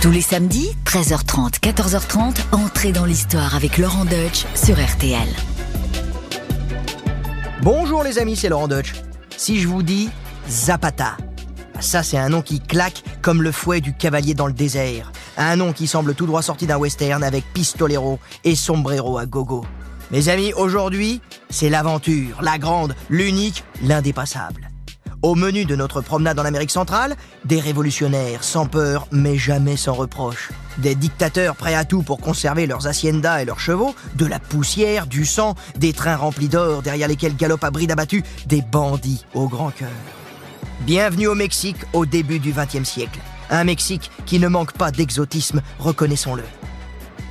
Tous les samedis, 13h30, 14h30, entrez dans l'histoire avec Laurent Deutsch sur RTL. Bonjour les amis, c'est Laurent Deutsch. Si je vous dis Zapata, ça c'est un nom qui claque comme le fouet du cavalier dans le désert. Un nom qui semble tout droit sorti d'un western avec pistolero et sombrero à gogo. Mes amis, aujourd'hui, c'est l'aventure, la grande, l'unique, l'indépassable. Au menu de notre promenade en Amérique centrale, des révolutionnaires sans peur mais jamais sans reproche. Des dictateurs prêts à tout pour conserver leurs haciendas et leurs chevaux, de la poussière, du sang, des trains remplis d'or derrière lesquels galopent à bride abattue des bandits au grand cœur. Bienvenue au Mexique au début du XXe siècle. Un Mexique qui ne manque pas d'exotisme, reconnaissons-le.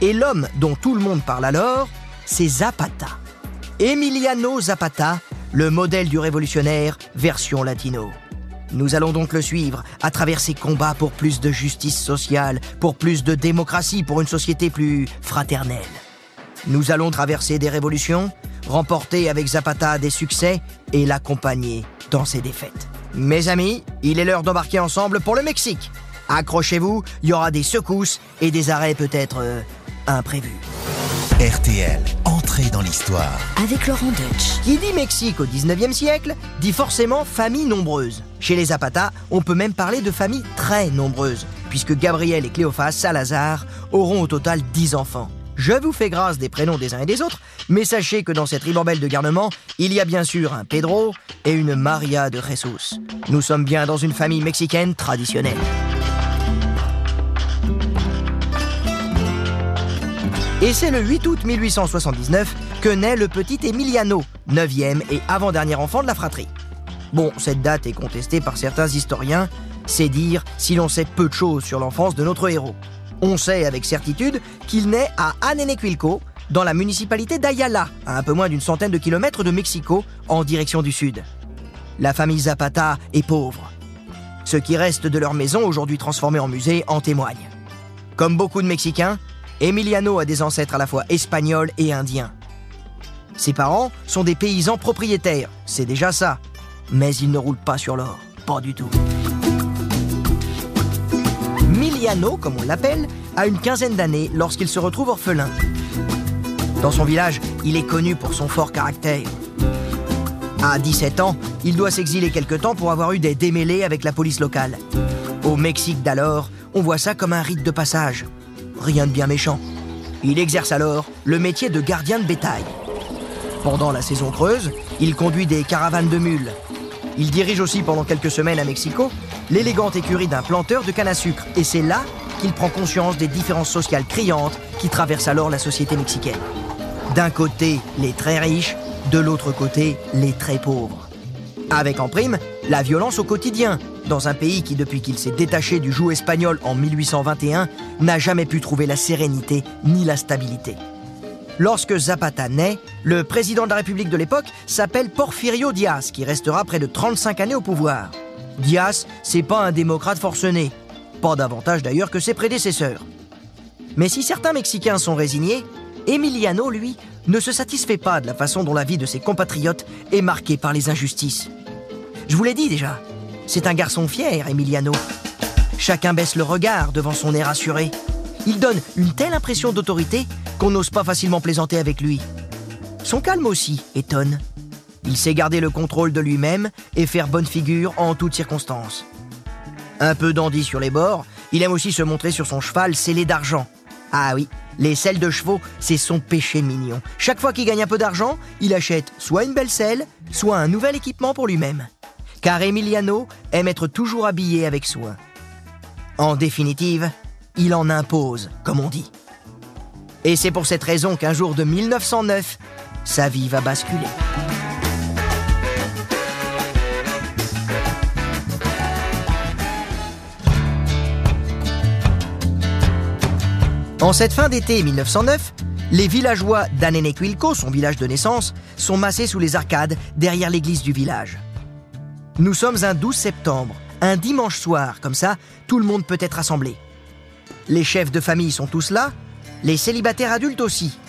Et l'homme dont tout le monde parle alors, c'est Zapata. Emiliano Zapata, le modèle du révolutionnaire version latino. Nous allons donc le suivre à travers ses combats pour plus de justice sociale, pour plus de démocratie, pour une société plus fraternelle. Nous allons traverser des révolutions, remporter avec Zapata des succès et l'accompagner dans ses défaites. Mes amis, il est l'heure d'embarquer ensemble pour le Mexique. Accrochez-vous, il y aura des secousses et des arrêts peut-être euh, imprévus. RTL, entrée dans l'histoire. Avec Laurent Deutsch. Qui dit Mexique au 19e siècle dit forcément famille nombreuse. Chez les Zapata, on peut même parler de familles très nombreuses, puisque Gabriel et Cléophas Salazar auront au total 10 enfants. Je vous fais grâce des prénoms des uns et des autres, mais sachez que dans cette ribambelle de garnement, il y a bien sûr un Pedro et une Maria de Jesus. Nous sommes bien dans une famille mexicaine traditionnelle. Et c'est le 8 août 1879 que naît le petit Emiliano, 9e et avant-dernier enfant de la fratrie. Bon, cette date est contestée par certains historiens, c'est dire si l'on sait peu de choses sur l'enfance de notre héros. On sait avec certitude qu'il naît à Anenequilco, dans la municipalité d'Ayala, à un peu moins d'une centaine de kilomètres de Mexico, en direction du sud. La famille Zapata est pauvre. Ce qui reste de leur maison, aujourd'hui transformée en musée, en témoigne. Comme beaucoup de Mexicains, Emiliano a des ancêtres à la fois espagnols et indiens. Ses parents sont des paysans propriétaires, c'est déjà ça. Mais ils ne roulent pas sur l'or, pas du tout. Miliano, comme on l'appelle, a une quinzaine d'années lorsqu'il se retrouve orphelin. Dans son village, il est connu pour son fort caractère. À 17 ans, il doit s'exiler quelque temps pour avoir eu des démêlés avec la police locale. Au Mexique d'alors, on voit ça comme un rite de passage. Rien de bien méchant. Il exerce alors le métier de gardien de bétail. Pendant la saison creuse, il conduit des caravanes de mules. Il dirige aussi pendant quelques semaines à Mexico l'élégante écurie d'un planteur de canne à sucre. Et c'est là qu'il prend conscience des différences sociales criantes qui traversent alors la société mexicaine. D'un côté, les très riches, de l'autre côté, les très pauvres. Avec en prime, la violence au quotidien, dans un pays qui, depuis qu'il s'est détaché du joug espagnol en 1821, n'a jamais pu trouver la sérénité ni la stabilité. Lorsque Zapata naît, le président de la République de l'époque s'appelle Porfirio Diaz, qui restera près de 35 années au pouvoir. Diaz, c'est pas un démocrate forcené, pas davantage d'ailleurs que ses prédécesseurs. Mais si certains Mexicains sont résignés, Emiliano, lui, ne se satisfait pas de la façon dont la vie de ses compatriotes est marquée par les injustices. Je vous l'ai dit déjà, c'est un garçon fier, Emiliano. Chacun baisse le regard devant son air assuré. Il donne une telle impression d'autorité qu'on n'ose pas facilement plaisanter avec lui. Son calme aussi étonne. Il sait garder le contrôle de lui-même et faire bonne figure en toutes circonstances. Un peu dandy sur les bords, il aime aussi se montrer sur son cheval scellé d'argent. Ah oui, les selles de chevaux, c'est son péché mignon. Chaque fois qu'il gagne un peu d'argent, il achète soit une belle selle, soit un nouvel équipement pour lui-même. Car Emiliano aime être toujours habillé avec soin. En définitive, il en impose, comme on dit. Et c'est pour cette raison qu'un jour de 1909, sa vie va basculer. En cette fin d'été 1909, les villageois d'Anenequilco, son village de naissance, sont massés sous les arcades derrière l'église du village. Nous sommes un 12 septembre, un dimanche soir, comme ça, tout le monde peut être rassemblé. Les chefs de famille sont tous là, les célibataires adultes aussi.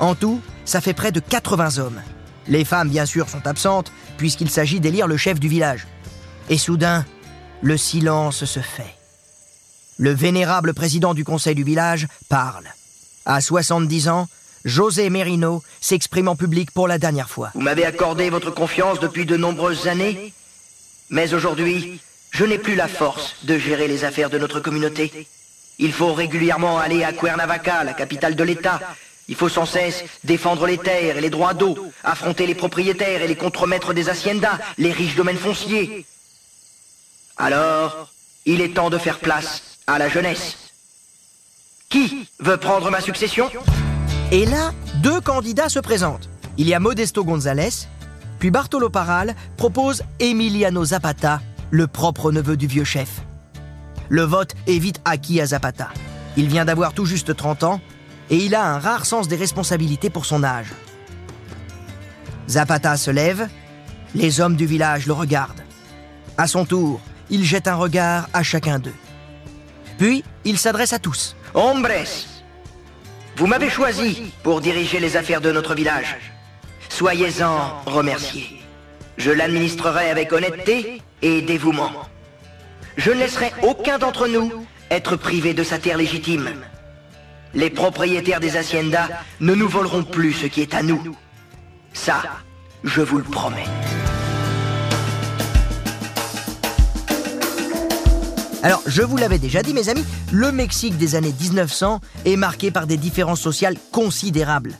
En tout, ça fait près de 80 hommes. Les femmes, bien sûr, sont absentes, puisqu'il s'agit d'élire le chef du village. Et soudain, le silence se fait. Le vénérable président du conseil du village parle. À 70 ans, José Merino s'exprime en public pour la dernière fois. Vous m'avez accordé votre confiance depuis de nombreuses années, mais aujourd'hui, je n'ai plus la force de gérer les affaires de notre communauté. Il faut régulièrement aller à Cuernavaca, la capitale de l'État. Il faut sans cesse défendre les terres et les droits d'eau, affronter les propriétaires et les contremaîtres des haciendas, les riches domaines fonciers. Alors, il est temps de faire place à la jeunesse. Qui veut prendre ma succession? Et là, deux candidats se présentent. Il y a Modesto González, puis Bartolo Parral propose Emiliano Zapata, le propre neveu du vieux chef. Le vote est vite acquis à Zapata. Il vient d'avoir tout juste 30 ans et il a un rare sens des responsabilités pour son âge. Zapata se lève, les hommes du village le regardent. À son tour, il jette un regard à chacun d'eux. Puis, il s'adresse à tous. Hombres, vous m'avez choisi pour diriger les affaires de notre village. Soyez-en remerciés. Je l'administrerai avec honnêteté et dévouement. Je ne laisserai aucun d'entre nous être privé de sa terre légitime. Les propriétaires des haciendas ne nous voleront plus ce qui est à nous. Ça, je vous le promets. Alors, je vous l'avais déjà dit, mes amis, le Mexique des années 1900 est marqué par des différences sociales considérables.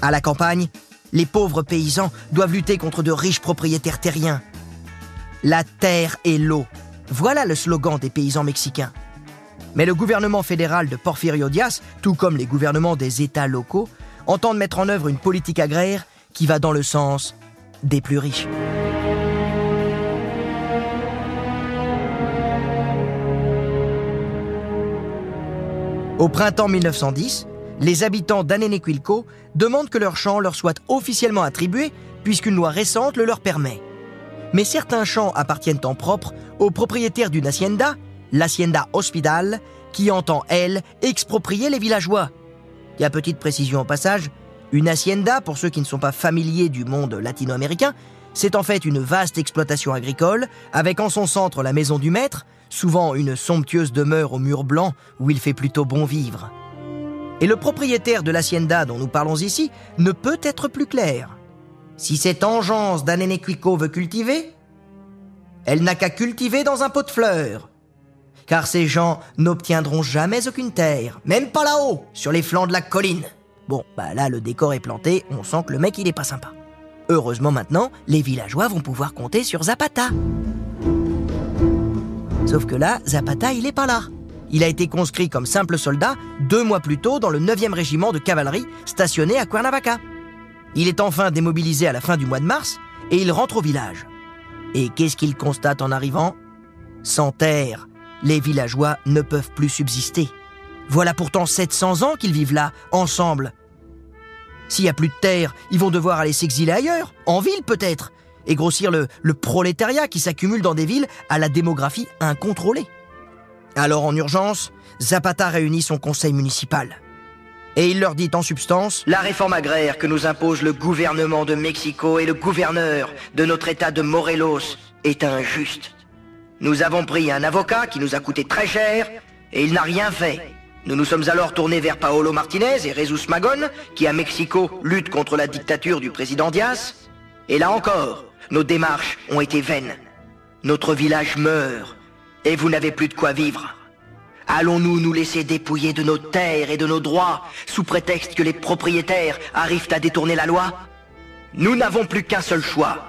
À la campagne, les pauvres paysans doivent lutter contre de riches propriétaires terriens. La terre et l'eau. Voilà le slogan des paysans mexicains. Mais le gouvernement fédéral de Porfirio Diaz, tout comme les gouvernements des États locaux, entendent mettre en œuvre une politique agraire qui va dans le sens des plus riches. Au printemps 1910, les habitants d'Anenequilco demandent que leur champ leur soit officiellement attribué puisqu'une loi récente le leur permet. Mais certains champs appartiennent en propre aux propriétaires d'une hacienda, l'hacienda Hospital, qui entend, elle, exproprier les villageois. Il y a petite précision au passage, une hacienda, pour ceux qui ne sont pas familiers du monde latino-américain, c'est en fait une vaste exploitation agricole, avec en son centre la maison du maître, souvent une somptueuse demeure aux murs blancs où il fait plutôt bon vivre. Et le propriétaire de l'hacienda dont nous parlons ici ne peut être plus clair. Si cette engeance d'Anenequico veut cultiver, elle n'a qu'à cultiver dans un pot de fleurs. Car ces gens n'obtiendront jamais aucune terre, même pas là-haut, sur les flancs de la colline. Bon, bah là, le décor est planté, on sent que le mec, il est pas sympa. Heureusement maintenant, les villageois vont pouvoir compter sur Zapata. Sauf que là, Zapata, il est pas là. Il a été conscrit comme simple soldat deux mois plus tôt dans le 9e régiment de cavalerie stationné à Cuernavaca. Il est enfin démobilisé à la fin du mois de mars et il rentre au village. Et qu'est-ce qu'il constate en arrivant? Sans terre, les villageois ne peuvent plus subsister. Voilà pourtant 700 ans qu'ils vivent là, ensemble. S'il n'y a plus de terre, ils vont devoir aller s'exiler ailleurs, en ville peut-être, et grossir le, le prolétariat qui s'accumule dans des villes à la démographie incontrôlée. Alors en urgence, Zapata réunit son conseil municipal. Et il leur dit en substance La réforme agraire que nous impose le gouvernement de Mexico et le gouverneur de notre état de Morelos est injuste. Nous avons pris un avocat qui nous a coûté très cher et il n'a rien fait. Nous nous sommes alors tournés vers Paolo Martinez et Jesus Magon, qui à Mexico luttent contre la dictature du président Diaz. Et là encore, nos démarches ont été vaines. Notre village meurt et vous n'avez plus de quoi vivre. Allons-nous nous laisser dépouiller de nos terres et de nos droits sous prétexte que les propriétaires arrivent à détourner la loi? Nous n'avons plus qu'un seul choix.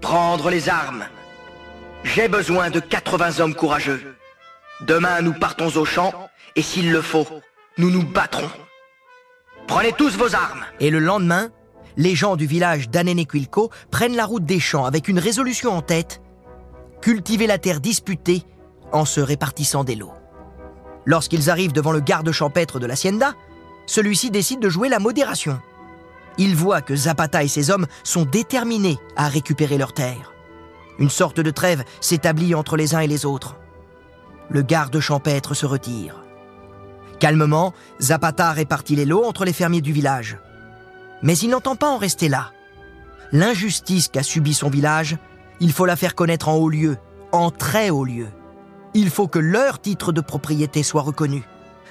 Prendre les armes. J'ai besoin de 80 hommes courageux. Demain, nous partons au champ et s'il le faut, nous nous battrons. Prenez tous vos armes. Et le lendemain, les gens du village d'Anenequilco prennent la route des champs avec une résolution en tête cultiver la terre disputée en se répartissant des lots. Lorsqu'ils arrivent devant le garde champêtre de l'hacienda, celui-ci décide de jouer la modération. Il voit que Zapata et ses hommes sont déterminés à récupérer leurs terres. Une sorte de trêve s'établit entre les uns et les autres. Le garde champêtre se retire. Calmement, Zapata répartit les lots entre les fermiers du village. Mais il n'entend pas en rester là. L'injustice qu'a subie son village, il faut la faire connaître en haut lieu, en très haut lieu. Il faut que leur titre de propriété soit reconnu.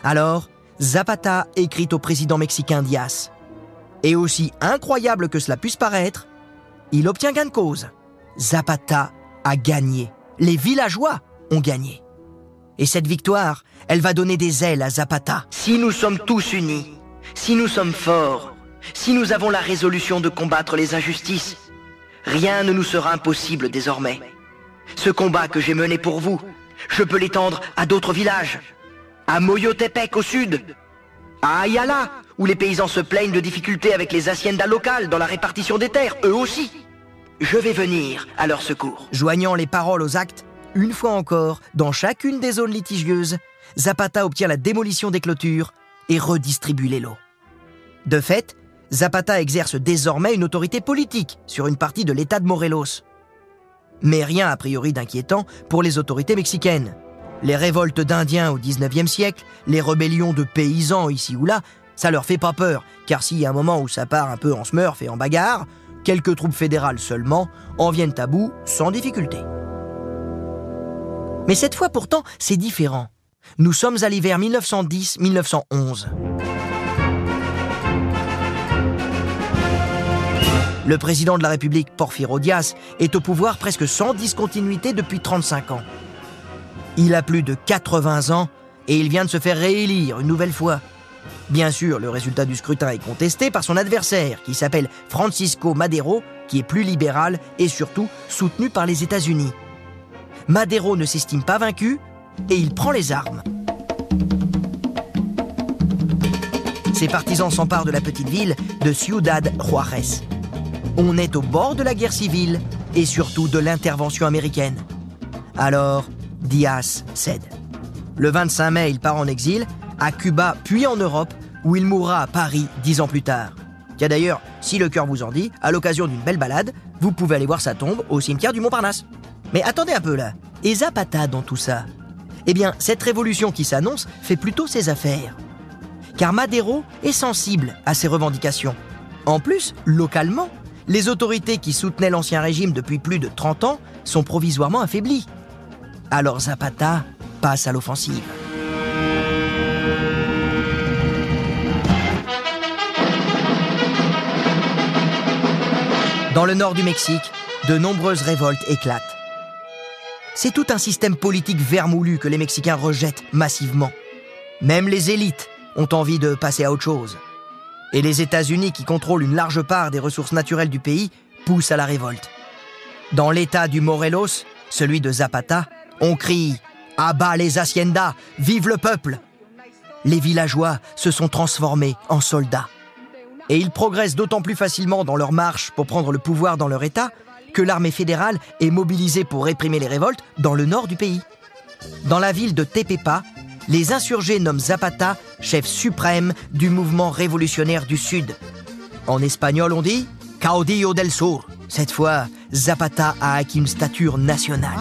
Alors, Zapata écrit au président mexicain Diaz. Et aussi incroyable que cela puisse paraître, il obtient gain de cause. Zapata a gagné. Les villageois ont gagné. Et cette victoire, elle va donner des ailes à Zapata. Si nous sommes tous unis, si nous sommes forts, si nous avons la résolution de combattre les injustices, rien ne nous sera impossible désormais. Ce combat que j'ai mené pour vous, je peux l'étendre à d'autres villages. À Moyotepec au sud. À Ayala, où les paysans se plaignent de difficultés avec les haciendas locales dans la répartition des terres, eux aussi. Je vais venir à leur secours. Joignant les paroles aux actes, une fois encore, dans chacune des zones litigieuses, Zapata obtient la démolition des clôtures et redistribue les lots. De fait, Zapata exerce désormais une autorité politique sur une partie de l'État de Morelos. Mais rien a priori d'inquiétant pour les autorités mexicaines. Les révoltes d'Indiens au XIXe siècle, les rébellions de paysans ici ou là, ça leur fait pas peur, car s'il y a un moment où ça part un peu en smurf et en bagarre, quelques troupes fédérales seulement en viennent à bout sans difficulté. Mais cette fois pourtant, c'est différent. Nous sommes à l'hiver 1910-1911. Le président de la République, Porfirio Diaz, est au pouvoir presque sans discontinuité depuis 35 ans. Il a plus de 80 ans et il vient de se faire réélire une nouvelle fois. Bien sûr, le résultat du scrutin est contesté par son adversaire, qui s'appelle Francisco Madero, qui est plus libéral et surtout soutenu par les États-Unis. Madero ne s'estime pas vaincu et il prend les armes. Ses partisans s'emparent de la petite ville de Ciudad Juárez. On est au bord de la guerre civile et surtout de l'intervention américaine. Alors, Diaz cède. Le 25 mai, il part en exil, à Cuba puis en Europe, où il mourra à Paris dix ans plus tard. Tiens d'ailleurs, si le cœur vous en dit, à l'occasion d'une belle balade, vous pouvez aller voir sa tombe au cimetière du Montparnasse. Mais attendez un peu là, et Zapata dans tout ça? Eh bien, cette révolution qui s'annonce fait plutôt ses affaires. Car Madero est sensible à ces revendications. En plus, localement, les autorités qui soutenaient l'ancien régime depuis plus de 30 ans sont provisoirement affaiblies. Alors Zapata passe à l'offensive. Dans le nord du Mexique, de nombreuses révoltes éclatent. C'est tout un système politique vermoulu que les Mexicains rejettent massivement. Même les élites ont envie de passer à autre chose. Et les États-Unis, qui contrôlent une large part des ressources naturelles du pays, poussent à la révolte. Dans l'état du Morelos, celui de Zapata, on crie À les haciendas, vive le peuple Les villageois se sont transformés en soldats. Et ils progressent d'autant plus facilement dans leur marche pour prendre le pouvoir dans leur État que l'armée fédérale est mobilisée pour réprimer les révoltes dans le nord du pays. Dans la ville de Tepepa, les insurgés nomment Zapata chef suprême du mouvement révolutionnaire du Sud. En espagnol, on dit Caudillo del Sur. Cette fois, Zapata a acquis une stature nationale.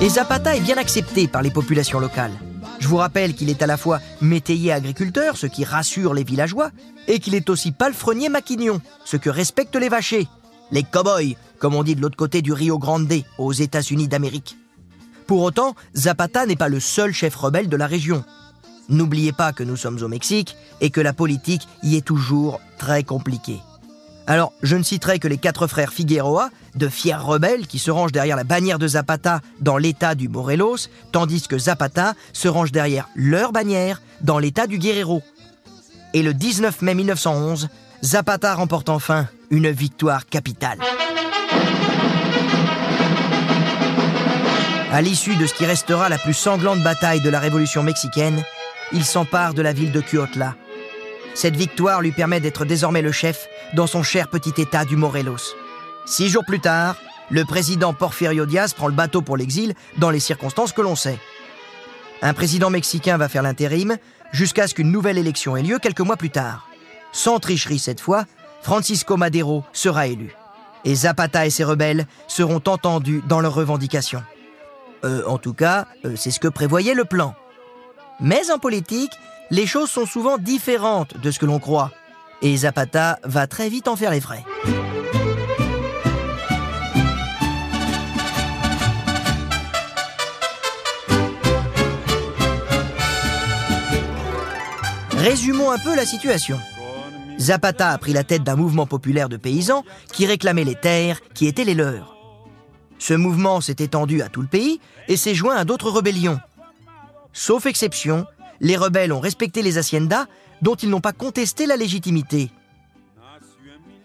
Et Zapata est bien accepté par les populations locales. Je vous rappelle qu'il est à la fois métayer agriculteur, ce qui rassure les villageois, et qu'il est aussi palefrenier maquignon, ce que respectent les vachers, les cow-boys, comme on dit de l'autre côté du Rio Grande, aux États-Unis d'Amérique. Pour autant, Zapata n'est pas le seul chef rebelle de la région. N'oubliez pas que nous sommes au Mexique et que la politique y est toujours très compliquée. Alors, je ne citerai que les quatre frères Figueroa, de fiers rebelles qui se rangent derrière la bannière de Zapata dans l'état du Morelos, tandis que Zapata se range derrière leur bannière dans l'état du Guerrero. Et le 19 mai 1911, Zapata remporte enfin une victoire capitale. À l'issue de ce qui restera la plus sanglante bataille de la Révolution mexicaine, il s'empare de la ville de Cuautla cette victoire lui permet d'être désormais le chef dans son cher petit État du Morelos. Six jours plus tard, le président Porfirio Diaz prend le bateau pour l'exil dans les circonstances que l'on sait. Un président mexicain va faire l'intérim jusqu'à ce qu'une nouvelle élection ait lieu quelques mois plus tard. Sans tricherie cette fois, Francisco Madero sera élu. Et Zapata et ses rebelles seront entendus dans leurs revendications. Euh, en tout cas, euh, c'est ce que prévoyait le plan. Mais en politique, les choses sont souvent différentes de ce que l'on croit. Et Zapata va très vite en faire les frais. Résumons un peu la situation. Zapata a pris la tête d'un mouvement populaire de paysans qui réclamaient les terres qui étaient les leurs. Ce mouvement s'est étendu à tout le pays et s'est joint à d'autres rébellions. Sauf exception, les rebelles ont respecté les haciendas dont ils n'ont pas contesté la légitimité.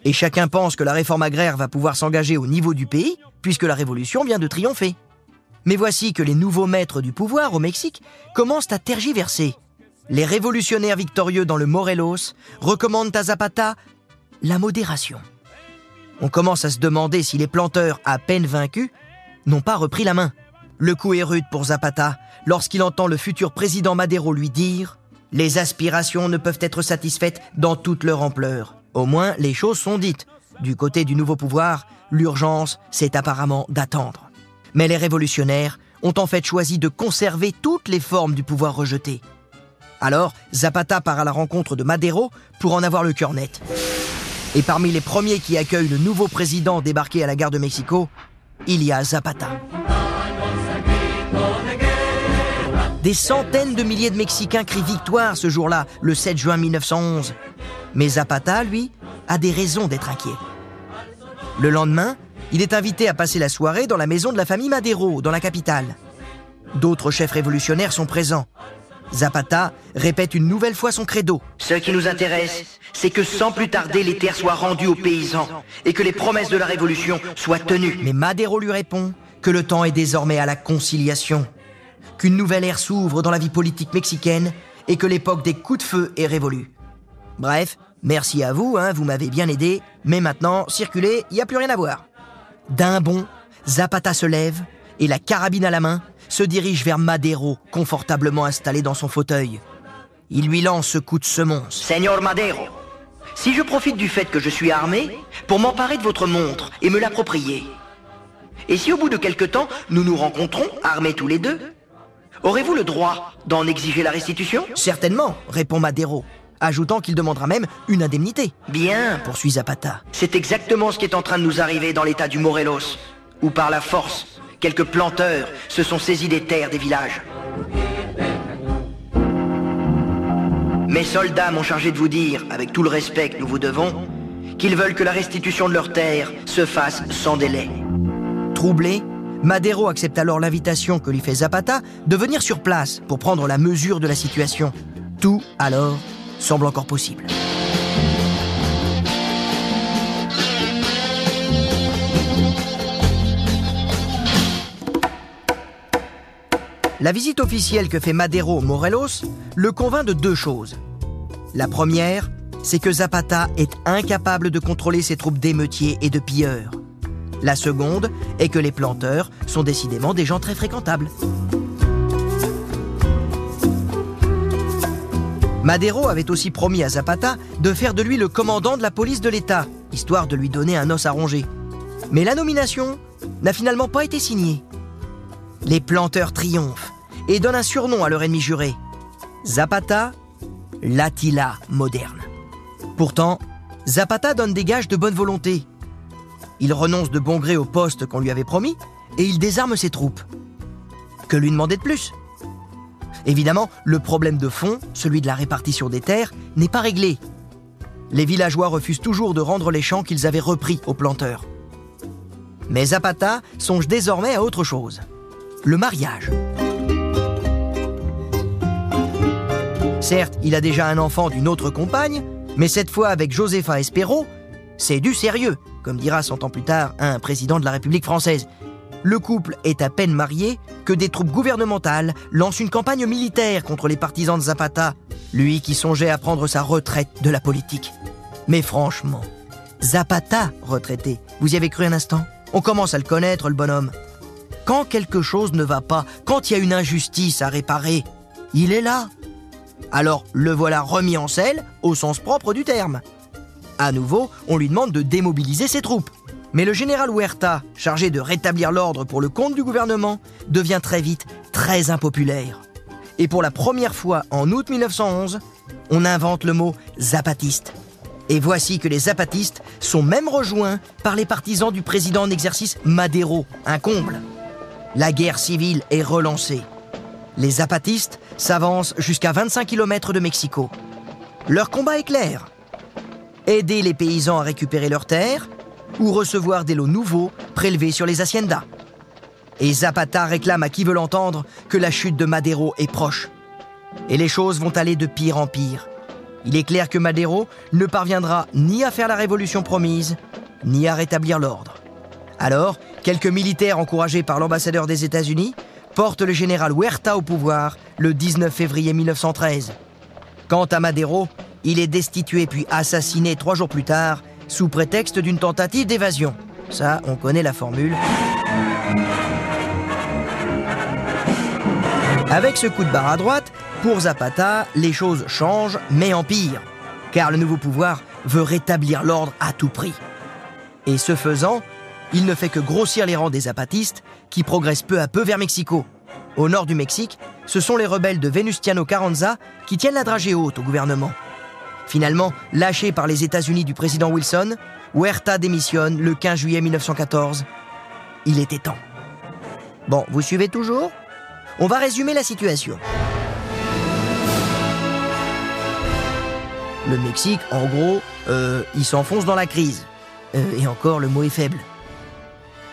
Et chacun pense que la réforme agraire va pouvoir s'engager au niveau du pays puisque la révolution vient de triompher. Mais voici que les nouveaux maîtres du pouvoir au Mexique commencent à tergiverser. Les révolutionnaires victorieux dans le Morelos recommandent à Zapata la modération. On commence à se demander si les planteurs, à peine vaincus, n'ont pas repris la main. Le coup est rude pour Zapata lorsqu'il entend le futur président Madero lui dire ⁇ Les aspirations ne peuvent être satisfaites dans toute leur ampleur. Au moins, les choses sont dites. Du côté du nouveau pouvoir, l'urgence, c'est apparemment d'attendre. Mais les révolutionnaires ont en fait choisi de conserver toutes les formes du pouvoir rejeté. Alors, Zapata part à la rencontre de Madero pour en avoir le cœur net. Et parmi les premiers qui accueillent le nouveau président débarqué à la gare de Mexico, il y a Zapata. Des centaines de milliers de Mexicains crient victoire ce jour-là, le 7 juin 1911. Mais Zapata, lui, a des raisons d'être inquiet. Le lendemain, il est invité à passer la soirée dans la maison de la famille Madero, dans la capitale. D'autres chefs révolutionnaires sont présents. Zapata répète une nouvelle fois son credo. Ce qui nous intéresse, c'est que sans plus tarder les terres soient rendues aux paysans et que les promesses de la Révolution soient tenues. Mais Madero lui répond que le temps est désormais à la conciliation, qu'une nouvelle ère s'ouvre dans la vie politique mexicaine et que l'époque des coups de feu est révolue. Bref, merci à vous, hein, vous m'avez bien aidé, mais maintenant, circulez, il n'y a plus rien à voir. D'un bond, Zapata se lève et la carabine à la main, se dirige vers Madero, confortablement installé dans son fauteuil. Il lui lance ce coup de semonce. Seigneur Madero, si je profite du fait que je suis armé pour m'emparer de votre montre et me l'approprier, et si au bout de quelque temps nous nous rencontrons, armés tous les deux, aurez-vous le droit d'en exiger la restitution Certainement, répond Madero, ajoutant qu'il demandera même une indemnité. Bien, poursuit Zapata. C'est exactement ce qui est en train de nous arriver dans l'état du Morelos, où par la force, quelques planteurs se sont saisis des terres des villages. Mes soldats m'ont chargé de vous dire, avec tout le respect que nous vous devons, qu'ils veulent que la restitution de leurs terres se fasse sans délai. Troublé, Madero accepte alors l'invitation que lui fait Zapata de venir sur place pour prendre la mesure de la situation. Tout, alors, semble encore possible. La visite officielle que fait Madero Morelos le convainc de deux choses. La première, c'est que Zapata est incapable de contrôler ses troupes d'émeutiers et de pilleurs. La seconde est que les planteurs sont décidément des gens très fréquentables. Madero avait aussi promis à Zapata de faire de lui le commandant de la police de l'État, histoire de lui donner un os à ronger. Mais la nomination n'a finalement pas été signée. Les planteurs triomphent et donnent un surnom à leur ennemi juré. Zapata, l'Attila moderne. Pourtant, Zapata donne des gages de bonne volonté. Il renonce de bon gré au poste qu'on lui avait promis et il désarme ses troupes. Que lui demander de plus? Évidemment, le problème de fond, celui de la répartition des terres, n'est pas réglé. Les villageois refusent toujours de rendre les champs qu'ils avaient repris aux planteurs. Mais Zapata songe désormais à autre chose le mariage. Certes, il a déjà un enfant d'une autre compagne, mais cette fois avec Josefa Espero, c'est du sérieux, comme dira cent ans plus tard un président de la République française. Le couple est à peine marié que des troupes gouvernementales lancent une campagne militaire contre les partisans de Zapata, lui qui songeait à prendre sa retraite de la politique. Mais franchement, Zapata retraité, vous y avez cru un instant? On commence à le connaître, le bonhomme. Quand quelque chose ne va pas, quand il y a une injustice à réparer, il est là. Alors le voilà remis en selle au sens propre du terme. À nouveau, on lui demande de démobiliser ses troupes. Mais le général Huerta, chargé de rétablir l'ordre pour le compte du gouvernement, devient très vite très impopulaire. Et pour la première fois en août 1911, on invente le mot zapatiste. Et voici que les zapatistes sont même rejoints par les partisans du président en exercice Madero, un comble. La guerre civile est relancée. Les zapatistes s'avancent jusqu'à 25 km de Mexico. Leur combat est clair. Aider les paysans à récupérer leurs terres ou recevoir des lots nouveaux prélevés sur les haciendas. Et Zapata réclame à qui veut l'entendre que la chute de Madero est proche. Et les choses vont aller de pire en pire. Il est clair que Madero ne parviendra ni à faire la révolution promise, ni à rétablir l'ordre. Alors, quelques militaires encouragés par l'ambassadeur des États-Unis portent le général Huerta au pouvoir le 19 février 1913. Quant à Madero, il est destitué puis assassiné trois jours plus tard sous prétexte d'une tentative d'évasion. Ça, on connaît la formule. Avec ce coup de barre à droite, pour Zapata, les choses changent, mais en pire, car le nouveau pouvoir veut rétablir l'ordre à tout prix. Et ce faisant, il ne fait que grossir les rangs des zapatistes qui progressent peu à peu vers Mexico. Au nord du Mexique, ce sont les rebelles de Venustiano Carranza qui tiennent la dragée haute au gouvernement. Finalement, lâché par les États-Unis du président Wilson, Huerta démissionne le 15 juillet 1914. Il était temps. Bon, vous suivez toujours? On va résumer la situation. Le Mexique, en gros, euh, il s'enfonce dans la crise. Euh, et encore, le mot est faible.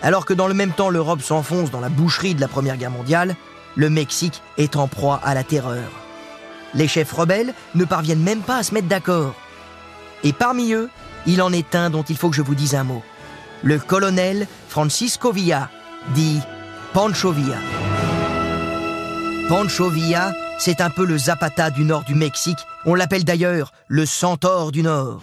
Alors que dans le même temps, l'Europe s'enfonce dans la boucherie de la Première Guerre mondiale, le Mexique est en proie à la terreur. Les chefs rebelles ne parviennent même pas à se mettre d'accord. Et parmi eux, il en est un dont il faut que je vous dise un mot. Le colonel Francisco Villa, dit Pancho Villa. Pancho Villa, c'est un peu le Zapata du nord du Mexique. On l'appelle d'ailleurs le centaure du nord.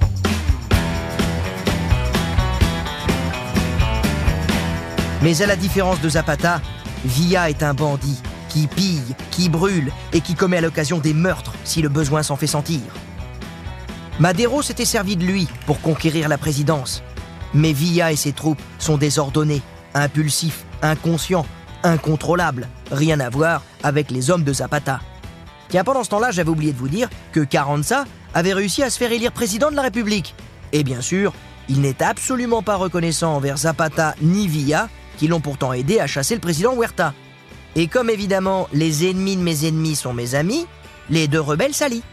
Mais à la différence de Zapata, Villa est un bandit qui pille, qui brûle et qui commet à l'occasion des meurtres si le besoin s'en fait sentir. Madero s'était servi de lui pour conquérir la présidence. Mais Villa et ses troupes sont désordonnés, impulsifs, inconscients, incontrôlables. Rien à voir avec les hommes de Zapata. Tiens, pendant ce temps-là, j'avais oublié de vous dire que Carranza avait réussi à se faire élire président de la République. Et bien sûr, il n'est absolument pas reconnaissant envers Zapata ni Villa, qui l'ont pourtant aidé à chasser le président Huerta. Et comme évidemment les ennemis de mes ennemis sont mes amis, les deux rebelles s'allient.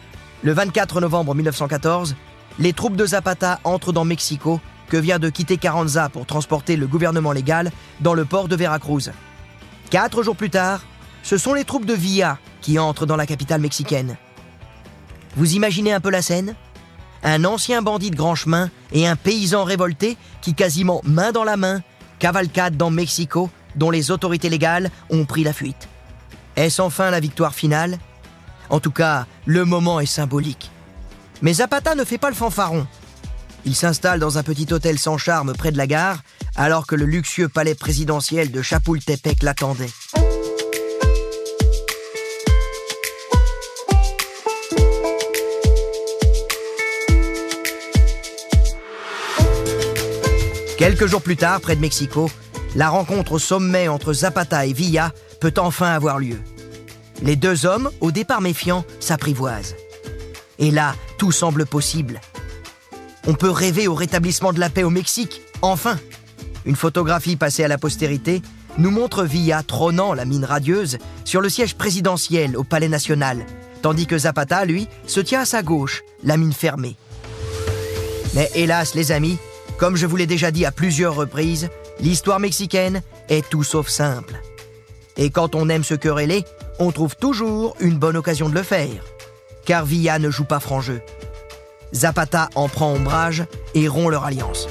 Le 24 novembre 1914, les troupes de Zapata entrent dans Mexico, que vient de quitter Carranza pour transporter le gouvernement légal dans le port de Veracruz. Quatre jours plus tard, ce sont les troupes de Villa qui entrent dans la capitale mexicaine. Vous imaginez un peu la scène? Un ancien bandit de grand chemin et un paysan révolté qui quasiment main dans la main cavalcade dans Mexico dont les autorités légales ont pris la fuite. Est-ce enfin la victoire finale? En tout cas, le moment est symbolique. Mais Zapata ne fait pas le fanfaron. Il s'installe dans un petit hôtel sans charme près de la gare, alors que le luxueux palais présidentiel de Chapultepec l'attendait. Quelques jours plus tard, près de Mexico, la rencontre au sommet entre Zapata et Villa peut enfin avoir lieu. Les deux hommes, au départ méfiants, s'apprivoisent. Et là, tout semble possible. On peut rêver au rétablissement de la paix au Mexique, enfin. Une photographie passée à la postérité nous montre Villa trônant la mine radieuse sur le siège présidentiel au Palais national, tandis que Zapata, lui, se tient à sa gauche, la mine fermée. Mais hélas, les amis, comme je vous l'ai déjà dit à plusieurs reprises, l'histoire mexicaine est tout sauf simple. Et quand on aime se quereller, on trouve toujours une bonne occasion de le faire. Car Villa ne joue pas franc jeu. Zapata en prend ombrage et rompt leur alliance.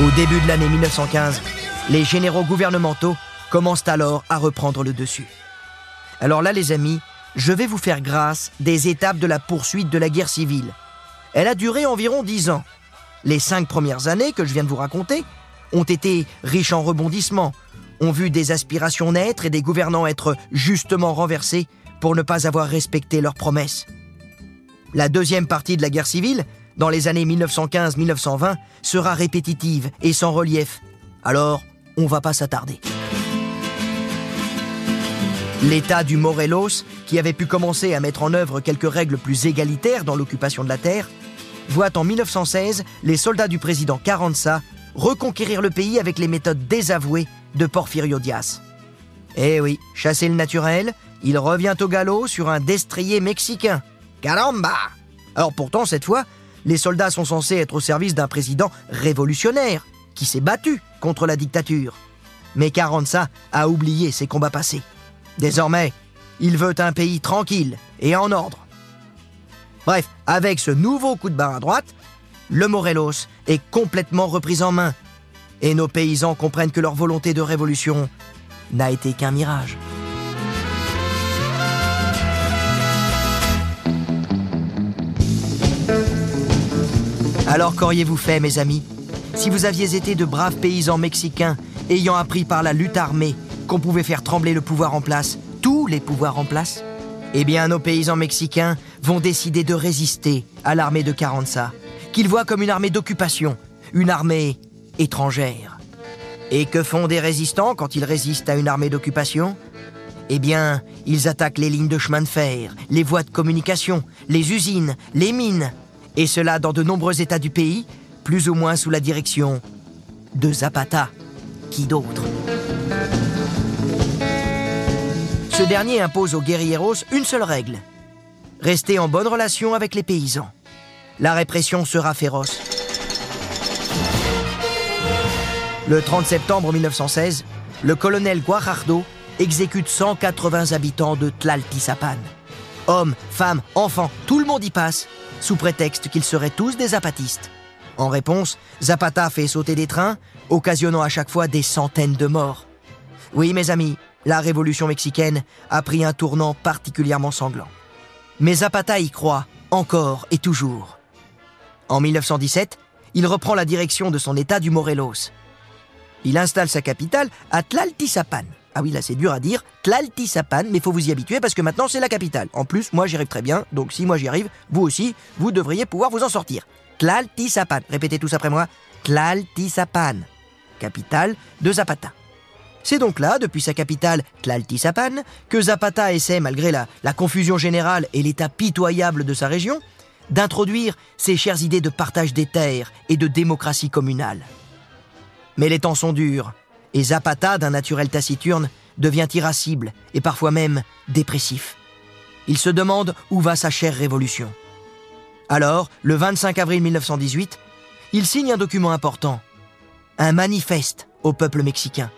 Au début de l'année 1915, les généraux gouvernementaux commencent alors à reprendre le dessus. Alors là, les amis, je vais vous faire grâce des étapes de la poursuite de la guerre civile. Elle a duré environ dix ans. Les cinq premières années que je viens de vous raconter ont été riches en rebondissements, ont vu des aspirations naître et des gouvernants être justement renversés pour ne pas avoir respecté leurs promesses. La deuxième partie de la guerre civile, dans les années 1915-1920, sera répétitive et sans relief. Alors, on va pas s'attarder. L'État du Morelos, qui avait pu commencer à mettre en œuvre quelques règles plus égalitaires dans l'occupation de la terre, voit en 1916 les soldats du président Carranza reconquérir le pays avec les méthodes désavouées de Porfirio Diaz. Eh oui, chasser le naturel, il revient au galop sur un destrier mexicain. Caramba Alors pourtant, cette fois, les soldats sont censés être au service d'un président révolutionnaire qui s'est battu contre la dictature. Mais Carranza a oublié ses combats passés. Désormais, il veut un pays tranquille et en ordre. Bref, avec ce nouveau coup de barre à droite, le Morelos est complètement repris en main. Et nos paysans comprennent que leur volonté de révolution n'a été qu'un mirage. Alors qu'auriez-vous fait, mes amis, si vous aviez été de braves paysans mexicains ayant appris par la lutte armée qu'on pouvait faire trembler le pouvoir en place, tous les pouvoirs en place? Eh bien, nos paysans mexicains vont décider de résister à l'armée de Carranza, qu'ils voient comme une armée d'occupation, une armée étrangère. Et que font des résistants quand ils résistent à une armée d'occupation? Eh bien, ils attaquent les lignes de chemin de fer, les voies de communication, les usines, les mines, et cela dans de nombreux États du pays, plus ou moins sous la direction de Zapata. Qui d'autre Ce dernier impose aux guerrieros une seule règle. Rester en bonne relation avec les paysans. La répression sera féroce. Le 30 septembre 1916, le colonel Guajardo exécute 180 habitants de Tlaltizapan. Hommes, femmes, enfants, tout le monde y passe, sous prétexte qu'ils seraient tous des zapatistes. En réponse, Zapata fait sauter des trains, occasionnant à chaque fois des centaines de morts. Oui, mes amis, la révolution mexicaine a pris un tournant particulièrement sanglant. Mais Zapata y croit, encore et toujours. En 1917, il reprend la direction de son état du Morelos. Il installe sa capitale à Tlaltizapan. Ah oui, là c'est dur à dire, Tlaltizapan, mais faut vous y habituer parce que maintenant c'est la capitale. En plus, moi j'y arrive très bien, donc si moi j'y arrive, vous aussi, vous devriez pouvoir vous en sortir. Tlaltizapan, répétez tous après moi, Tlaltizapan, capitale de Zapata. C'est donc là, depuis sa capitale, Tlaltizapan, que Zapata essaie, malgré la confusion générale et l'état pitoyable de sa région, d'introduire ses chères idées de partage des terres et de démocratie communale. Mais les temps sont durs, et Zapata, d'un naturel taciturne, devient irascible et parfois même dépressif. Il se demande où va sa chère révolution. Alors, le 25 avril 1918, il signe un document important, un manifeste au peuple mexicain.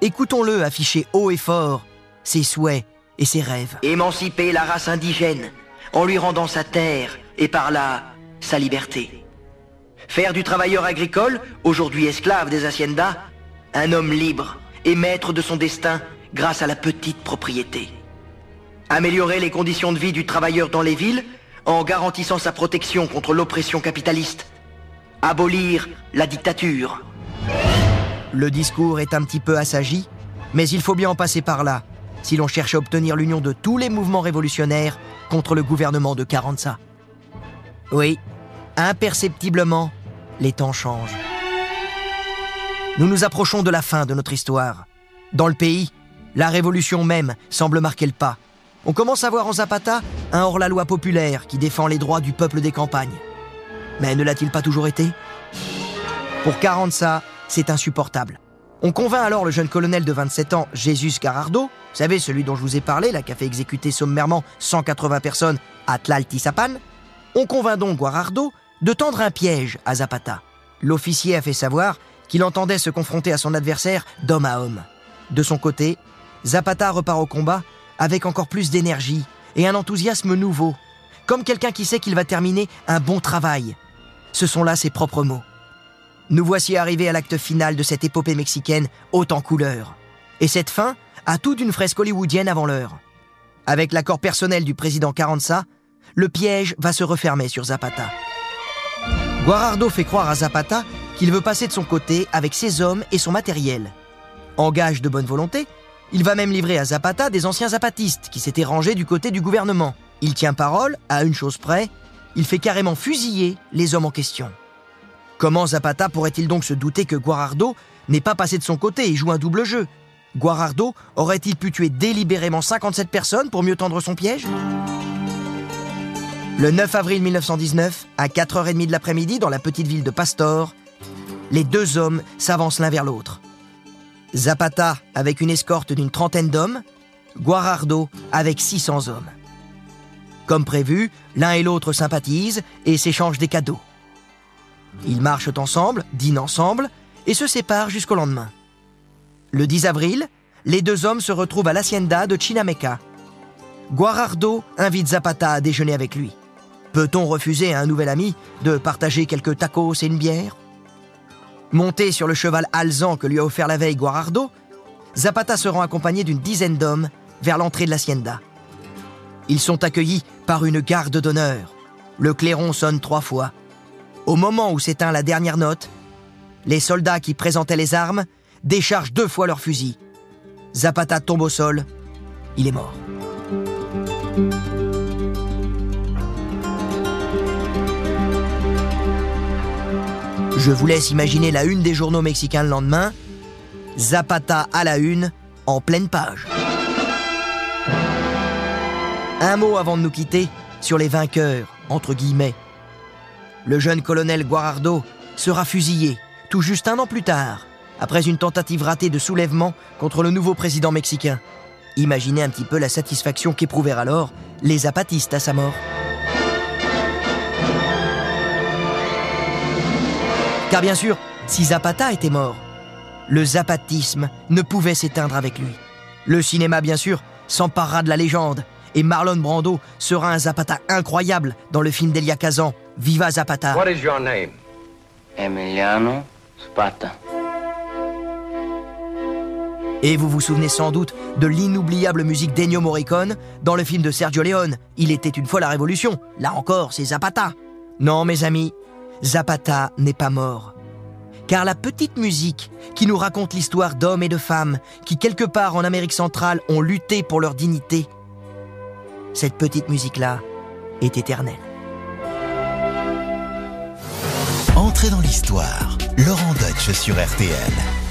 Écoutons-le afficher haut et fort ses souhaits et ses rêves. Émanciper la race indigène en lui rendant sa terre et par là sa liberté. Faire du travailleur agricole, aujourd'hui esclave des haciendas, un homme libre et maître de son destin grâce à la petite propriété. Améliorer les conditions de vie du travailleur dans les villes en garantissant sa protection contre l'oppression capitaliste. Abolir la dictature. Le discours est un petit peu assagi, mais il faut bien en passer par là si l'on cherche à obtenir l'union de tous les mouvements révolutionnaires contre le gouvernement de Carranza. Oui, imperceptiblement, les temps changent. Nous nous approchons de la fin de notre histoire. Dans le pays, la révolution même semble marquer le pas. On commence à voir en Zapata un hors-la-loi populaire qui défend les droits du peuple des campagnes. Mais ne l'a-t-il pas toujours été? Pour Carranza, c'est insupportable. On convainc alors le jeune colonel de 27 ans, Jesus Garardo, vous savez, celui dont je vous ai parlé, là, qui a fait exécuter sommairement 180 personnes à Tlaltizapan. On convainc donc Guarardo de tendre un piège à Zapata. L'officier a fait savoir qu'il entendait se confronter à son adversaire d'homme à homme. De son côté, Zapata repart au combat avec encore plus d'énergie et un enthousiasme nouveau, comme quelqu'un qui sait qu'il va terminer un bon travail. Ce sont là ses propres mots. Nous voici arrivés à l'acte final de cette épopée mexicaine haute en couleurs. Et cette fin a tout d'une fresque hollywoodienne avant l'heure. Avec l'accord personnel du président Carranza, le piège va se refermer sur Zapata. Guarardo fait croire à Zapata qu'il veut passer de son côté avec ses hommes et son matériel. En gage de bonne volonté, il va même livrer à Zapata des anciens zapatistes qui s'étaient rangés du côté du gouvernement. Il tient parole, à une chose près, il fait carrément fusiller les hommes en question. Comment Zapata pourrait-il donc se douter que Guarardo n'est pas passé de son côté et joue un double jeu? Guarardo aurait-il pu tuer délibérément 57 personnes pour mieux tendre son piège? Le 9 avril 1919, à 4h30 de l'après-midi, dans la petite ville de Pastor, les deux hommes s'avancent l'un vers l'autre. Zapata avec une escorte d'une trentaine d'hommes, Guarardo avec 600 hommes. Comme prévu, l'un et l'autre sympathisent et s'échangent des cadeaux. Ils marchent ensemble, dînent ensemble et se séparent jusqu'au lendemain. Le 10 avril, les deux hommes se retrouvent à l'hacienda de Chinameca. Guarardo invite Zapata à déjeuner avec lui. Peut-on refuser à un nouvel ami de partager quelques tacos et une bière? Monté sur le cheval alezan que lui a offert la veille Guarardo, Zapata se rend accompagné d'une dizaine d'hommes vers l'entrée de l'hacienda. Ils sont accueillis par une garde d'honneur. Le clairon sonne trois fois. Au moment où s'éteint la dernière note, les soldats qui présentaient les armes déchargent deux fois leurs fusils. Zapata tombe au sol. Il est mort. Je vous laisse imaginer la une des journaux mexicains le lendemain. Zapata à la une, en pleine page. Un mot avant de nous quitter sur les vainqueurs, entre guillemets. Le jeune colonel Guarardo sera fusillé tout juste un an plus tard, après une tentative ratée de soulèvement contre le nouveau président mexicain. Imaginez un petit peu la satisfaction qu'éprouvèrent alors les zapatistes à sa mort. Car bien sûr, si Zapata était mort, le zapatisme ne pouvait s'éteindre avec lui. Le cinéma, bien sûr, s'emparera de la légende, et Marlon Brando sera un Zapata incroyable dans le film d'Elia Kazan, Viva Zapata. What is your name? Emiliano Zapata. Et vous vous souvenez sans doute de l'inoubliable musique d'Ennio Morricone dans le film de Sergio Leone, Il était une fois la révolution. Là encore, c'est Zapata. Non, mes amis, Zapata n'est pas mort. Car la petite musique qui nous raconte l'histoire d'hommes et de femmes qui, quelque part en Amérique centrale, ont lutté pour leur dignité, cette petite musique-là est éternelle. Entrez dans l'histoire. Laurent Deutsch sur RTL.